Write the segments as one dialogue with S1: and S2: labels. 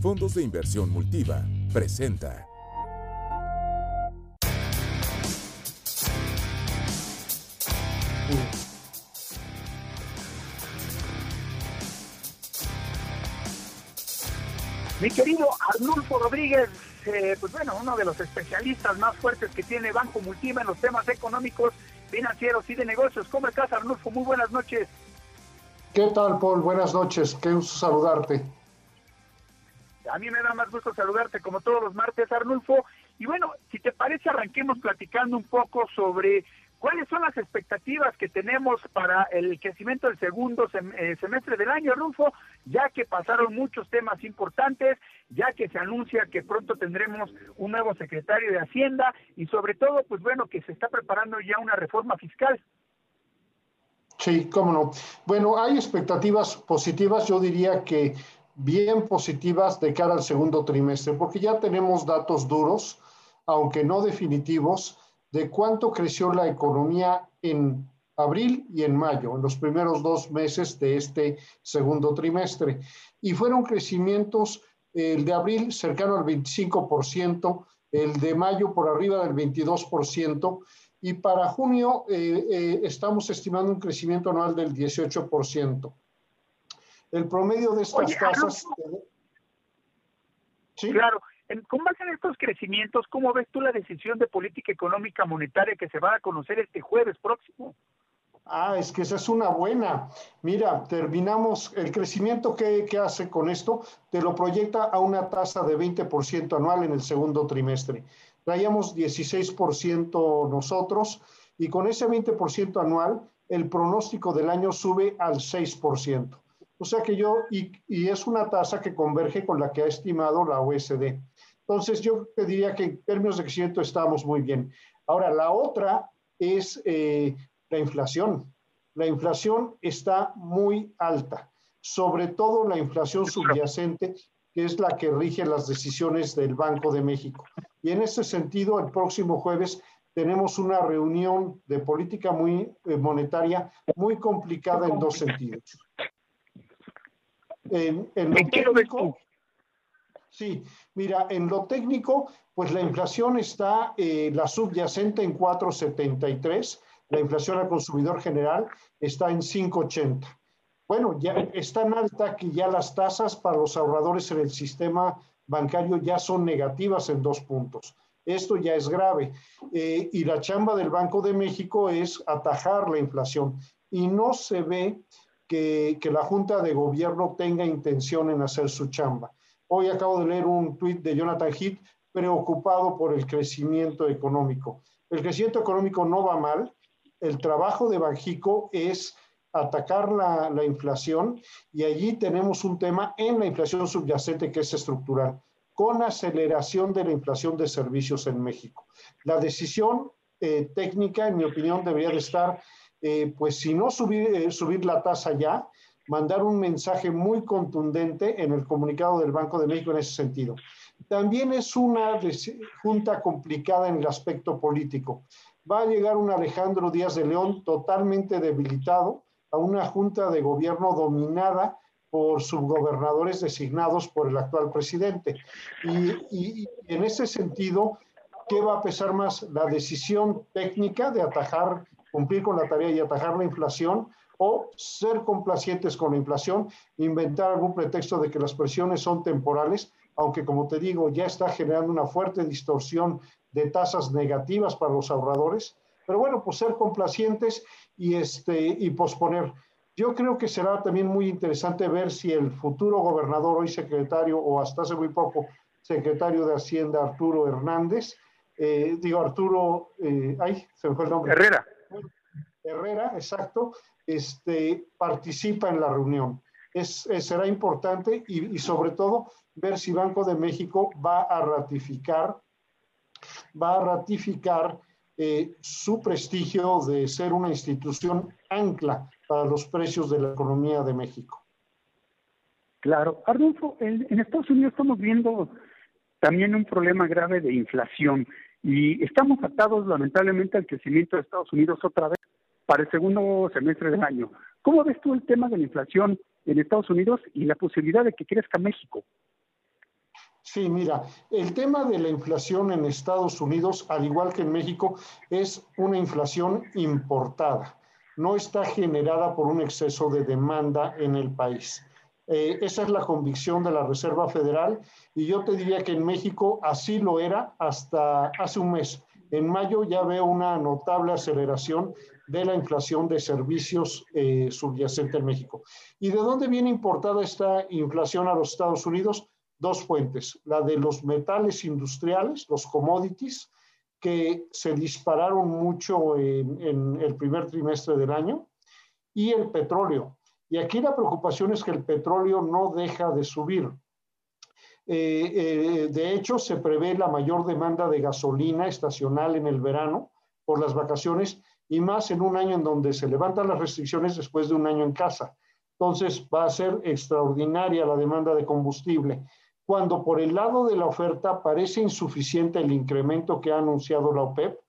S1: Fondos de Inversión Multiva presenta.
S2: Mi querido Arnulfo Rodríguez, eh, pues bueno, uno de los especialistas más fuertes que tiene Banco Multiva en los temas económicos, financieros y de negocios. ¿Cómo estás, Arnulfo? Muy buenas noches.
S3: ¿Qué tal, Paul? Buenas noches. Qué gusto saludarte.
S2: A mí me da más gusto saludarte como todos los martes, Arnulfo. Y bueno, si te parece, arranquemos platicando un poco sobre ¿Cuáles son las expectativas que tenemos para el crecimiento del segundo eh, semestre del año, Rufo? Ya que pasaron muchos temas importantes, ya que se anuncia que pronto tendremos un nuevo secretario de Hacienda y sobre todo, pues bueno, que se está preparando ya una reforma fiscal.
S3: Sí, cómo no. Bueno, hay expectativas positivas, yo diría que bien positivas de cara al segundo trimestre, porque ya tenemos datos duros, aunque no definitivos, de cuánto creció la economía en abril y en mayo, en los primeros dos meses de este segundo trimestre. Y fueron crecimientos, el de abril cercano al 25%, el de mayo por arriba del 22%, y para junio eh, eh, estamos estimando un crecimiento anual del 18%. El promedio de estas tasas...
S2: ¿Sí? Claro, con base en estos crecimientos, ¿cómo ves tú la decisión de política económica monetaria que se va a conocer este jueves próximo?
S3: Ah, es que esa es una buena. Mira, terminamos el crecimiento que, hace con esto, te lo proyecta a una tasa de 20% anual en el segundo trimestre. Traíamos 16% nosotros y con ese 20% anual, el pronóstico del año sube al 6%. O sea que yo, y, es una tasa que converge con la que ha estimado la OSD. Entonces, yo te diría que en términos de crecimiento estamos muy bien. Ahora, la otra es eh, la inflación. La inflación está muy alta, sobre todo la inflación subyacente, que es la que rige las decisiones del Banco de México. Y en ese sentido, el próximo jueves tenemos una reunión de política muy eh, monetaria muy complicada en dos sentidos. En, en lo técnico, Sí, mira, en lo técnico, pues la inflación está, eh, la subyacente en 4,73, la inflación al consumidor general está en 5,80. Bueno, ya es tan alta que ya las tasas para los ahorradores en el sistema bancario ya son negativas en dos puntos. Esto ya es grave. Eh, y la chamba del Banco de México es atajar la inflación. Y no se ve que, que la Junta de Gobierno tenga intención en hacer su chamba. Hoy acabo de leer un tuit de Jonathan Heath preocupado por el crecimiento económico. El crecimiento económico no va mal. El trabajo de Banjico es atacar la, la, inflación y allí tenemos un tema en la inflación subyacente que es estructural, con aceleración de la inflación de servicios en México. La decisión eh, técnica, en mi opinión, debería de estar, eh, pues si no subir, eh, subir la tasa ya, mandar un mensaje muy contundente en el comunicado del Banco de México en ese sentido. También es una junta complicada en el aspecto político. Va a llegar un Alejandro Díaz de León totalmente debilitado a una junta de gobierno dominada por subgobernadores designados por el actual presidente. Y, en ese sentido, ¿qué va a pesar más? La decisión técnica de atajar, cumplir con la tarea y atajar la inflación o ser complacientes con la inflación, inventar algún pretexto de que las presiones son temporales, aunque como te digo, ya está generando una fuerte distorsión de tasas negativas para los ahorradores. Pero bueno, pues ser complacientes y, este, y posponer. Yo creo que será también muy interesante ver si el futuro gobernador, hoy secretario, o hasta hace muy poco secretario de Hacienda, Arturo Hernández, eh, digo Arturo, eh, ay, se me fue el nombre.
S2: Herrera.
S3: Herrera, exacto, este, participa en la reunión. Es, será importante y, sobre todo ver si Banco de México va a ratificar, va a ratificar eh, su prestigio de ser una institución ancla para los precios de la economía de México.
S2: Claro. Arnulfo, en, en Estados Unidos estamos viendo también un problema grave de inflación y estamos atados lamentablemente al crecimiento de Estados Unidos otra vez para el segundo semestre del año. ¿Cómo ves tú el tema de la inflación en Estados Unidos y la posibilidad de que crezca México?
S3: Sí, mira, el tema de la inflación en Estados Unidos, al igual que en México, es una inflación importada. No está generada por un exceso de demanda en el país. Eh, esa es la convicción de la Reserva Federal y yo te diría que en México así lo era hasta hace un mes. En mayo ya veo una notable aceleración de la inflación de servicios eh, subyacente en México. ¿Y de dónde viene importada esta inflación a los Estados Unidos? Dos fuentes, la de los metales industriales, los commodities, que se dispararon mucho en, el primer trimestre del año, y el petróleo. Y aquí la preocupación es que el petróleo no deja de subir. Eh, eh, de hecho, se prevé la mayor demanda de gasolina estacional en el verano por las vacaciones y más en un año en donde se levantan las restricciones después de un año en casa. Entonces va a ser extraordinaria la demanda de combustible cuando por el lado de la oferta parece insuficiente el incremento que ha anunciado la OPEP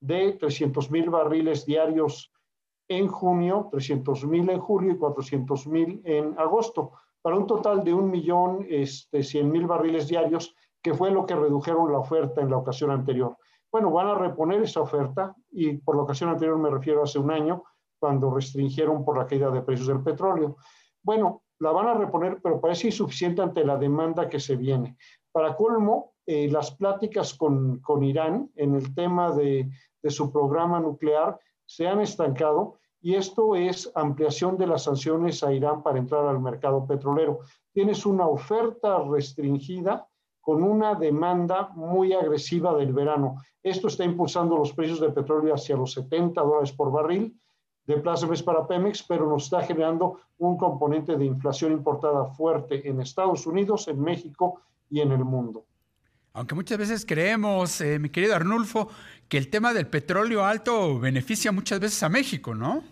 S3: de 300 mil barriles diarios en junio, 300 mil en julio y 400 mil en agosto, para un total de un millón este, 100 mil barriles diarios, que fue lo que redujeron la oferta en la ocasión anterior. Bueno, van a reponer esa oferta y por la ocasión anterior me refiero a hace un año, cuando restringieron por la caída de precios del petróleo. Bueno, la van a reponer, pero parece insuficiente ante la demanda que se viene. Para colmo, eh, las pláticas con, con, Irán en el tema de, de su programa nuclear se han estancado y esto es ampliación de las sanciones a Irán para entrar al mercado petrolero. Tienes una oferta restringida con una demanda muy agresiva del verano. Esto está impulsando los precios de petróleo hacia los 70 dólares por barril de plácemes para Pemex, pero nos está generando un componente de inflación importada fuerte en Estados Unidos, en México y en el mundo.
S4: Aunque muchas veces creemos, eh, mi querido Arnulfo, que el tema del petróleo alto beneficia muchas veces a México, ¿no?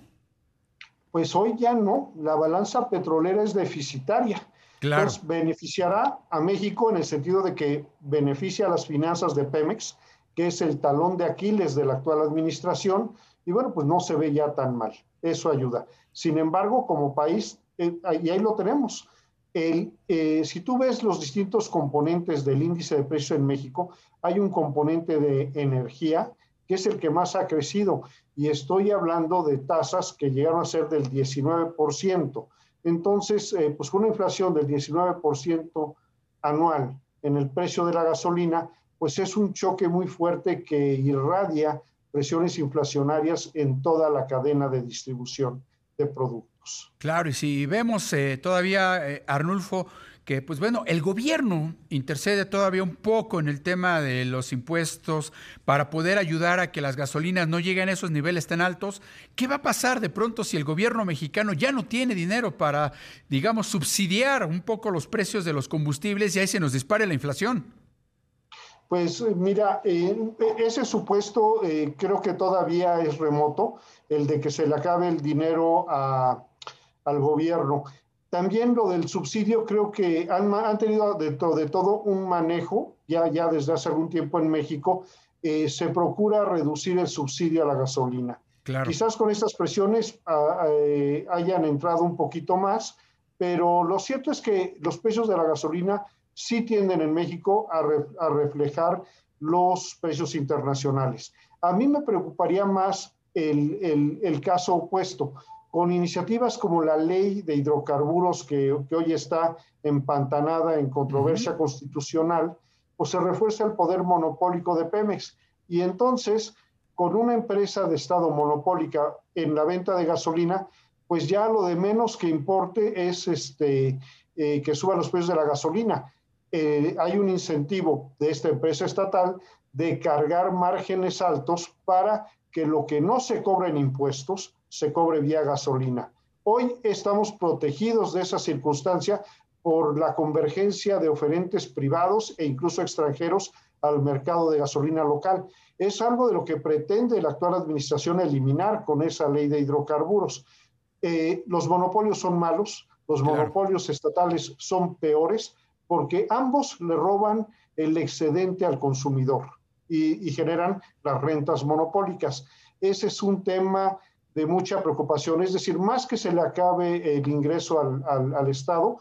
S3: Pues hoy ya no, la balanza petrolera es deficitaria. Claro. Entonces, beneficiará a México en el sentido de que beneficia a las finanzas de Pemex, que es el talón de Aquiles de la actual administración, y bueno, pues no se ve ya tan mal. Eso ayuda. Sin embargo, como país, eh, y ahí lo tenemos. El, eh, si tú ves los distintos componentes del índice de precio en México, hay un componente de energía que es el que más ha crecido. Y estoy hablando de tasas que llegaron a ser del 19%. Entonces, eh, pues una inflación del 19% anual en el precio de la gasolina, pues es un choque muy fuerte que irradia presiones inflacionarias en toda la cadena de distribución de productos.
S4: Claro, y si vemos eh, todavía, eh, Arnulfo, que pues bueno, el gobierno intercede todavía un poco en el tema de los impuestos para poder ayudar a que las gasolinas no lleguen a esos niveles tan altos. ¿Qué va a pasar de pronto si el gobierno mexicano ya no tiene dinero para, digamos, subsidiar un poco los precios de los combustibles y ahí se nos dispare la inflación?
S3: Pues mira, eh, ese supuesto eh, creo que todavía es remoto, el de que se le acabe el dinero al gobierno. También lo del subsidio, creo que han, han tenido dentro de todo un manejo, ya, ya desde hace algún tiempo en México, eh, se procura reducir el subsidio a la gasolina. Quizás con estas presiones ah, hayan entrado un poquito más, pero lo cierto es que los precios de la gasolina sí tienden en México a, reflejar los precios internacionales. A mí me preocuparía más el, caso opuesto, con iniciativas como la ley de hidrocarburos que, hoy está empantanada en controversia constitucional, pues se refuerza el poder monopólico de Pemex. Y entonces, con una empresa de Estado monopólica en la venta de gasolina, pues ya lo de menos que importe es este, eh, que suban los precios de la gasolina. Eh, hay un incentivo de esta empresa estatal de cargar márgenes altos para que lo que no se cobra en impuestos se cobre vía gasolina. Hoy estamos protegidos de esa circunstancia por la convergencia de oferentes privados e incluso extranjeros al mercado de gasolina local. Es algo de lo que pretende la actual administración eliminar con esa ley de hidrocarburos. Eh, los monopolios son malos, los monopolios estatales son peores, porque ambos le roban el excedente al consumidor y, generan las rentas monopólicas. Ese es un tema de mucha preocupación. Es decir, más que se le acabe el ingreso al, al, Estado,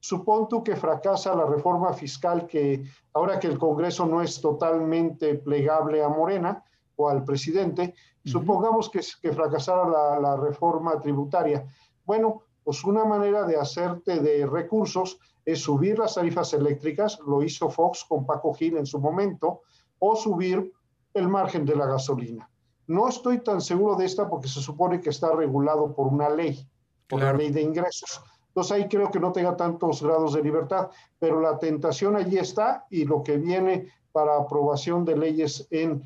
S3: supón tú que fracasa la reforma fiscal que ahora que el Congreso no es totalmente plegable a Morena o al presidente, supongamos que, que fracasara la, la, reforma tributaria. Bueno, pues una manera de hacerte de recursos es subir las tarifas eléctricas, lo hizo Fox con Paco Gil en su momento, o subir el margen de la gasolina. No estoy tan seguro de esta porque se supone que está regulado por una ley, por la ley de ingresos. Entonces ahí creo que no tenga tantos grados de libertad, pero la tentación allí está y lo que viene para aprobación de leyes en,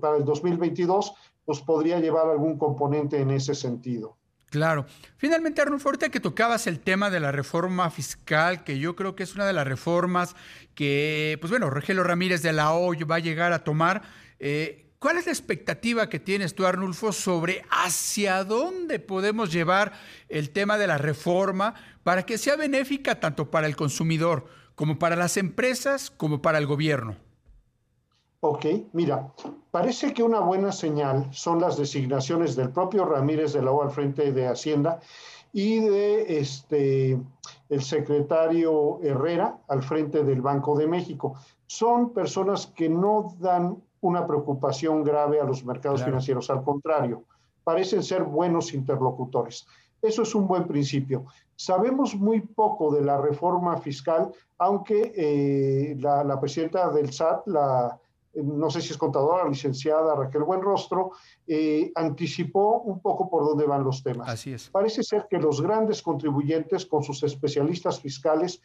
S3: para el 2022, pues podría llevar algún componente en ese sentido.
S4: Claro. Finalmente, Arnulfo, ahorita que tocabas el tema de la reforma fiscal, que yo creo que es una de las reformas que, pues bueno, Rogelio Ramírez de la O va a llegar a tomar. Eh, ¿Cuál es la expectativa que tienes tú, Arnulfo, sobre hacia dónde podemos llevar el tema de la reforma para que sea benéfica tanto para el consumidor como para las empresas como para el gobierno?
S3: Ok, mira, parece que una buena señal son las designaciones del propio Ramírez de la O al frente de Hacienda y de este el secretario Herrera al frente del Banco de México. Son personas que no dan una preocupación grave a los mercados financieros, al contrario, parecen ser buenos interlocutores. Eso es un buen principio. Sabemos muy poco de la reforma fiscal, aunque eh, la, la, presidenta del SAT, la, no sé si es contadora, licenciada Raquel Buenrostro, eh, anticipó un poco por dónde van los temas.
S4: Así es.
S3: Parece ser que los grandes contribuyentes con sus especialistas fiscales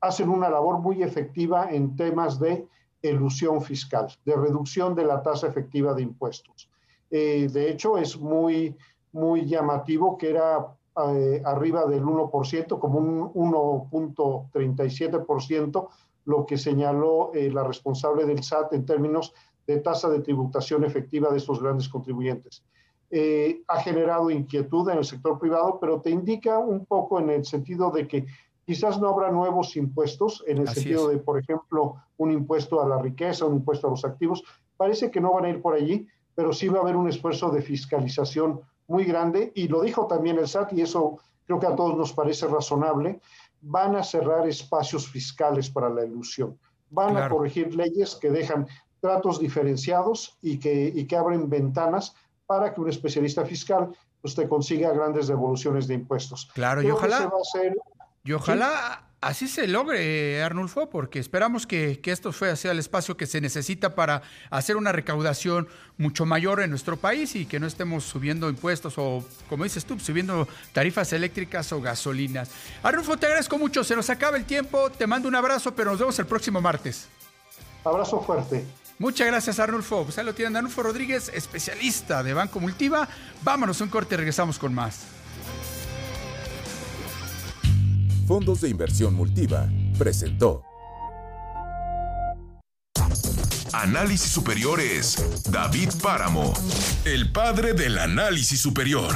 S3: hacen una labor muy efectiva en temas de elusión fiscal, de reducción de la tasa efectiva de impuestos. Eh, de hecho, es muy, muy llamativo que era eh, arriba del 1%, como un 1.37%, lo que señaló eh, la responsable del SAT en términos de tasa de tributación efectiva de estos grandes contribuyentes. Eh, ha generado inquietud en el sector privado, pero te indica un poco en el sentido de que quizás no habrá nuevos impuestos, en el sentido de, por ejemplo, un impuesto a la riqueza, un impuesto a los activos. Parece que no van a ir por allí, pero sí va a haber un esfuerzo de fiscalización muy grande, y lo dijo también el SAT, y eso creo que a todos nos parece razonable, van a cerrar espacios fiscales para la ilusión, van a corregir leyes que dejan tratos diferenciados y que, y que abren ventanas para que un especialista fiscal pues, te consiga grandes devoluciones de impuestos.
S4: Claro, y ojalá, y ojalá así se logre, Arnulfo, porque esperamos que, esto sea el espacio que se necesita para hacer una recaudación mucho mayor en nuestro país y que no estemos subiendo impuestos o, como dices tú, subiendo tarifas eléctricas o gasolinas. Arnulfo, te agradezco mucho, se nos acaba el tiempo, te mando un abrazo, pero nos vemos el próximo martes.
S3: Abrazo fuerte.
S4: Muchas gracias, Arnulfo. Pues ahí lo tienen, Arnulfo Rodríguez, especialista de Banco Multiva. Vámonos un corte y regresamos con más.
S1: Fondos de Inversión Multiva presentó.
S5: Análisis Superiores. David Páramo, el padre del análisis superior.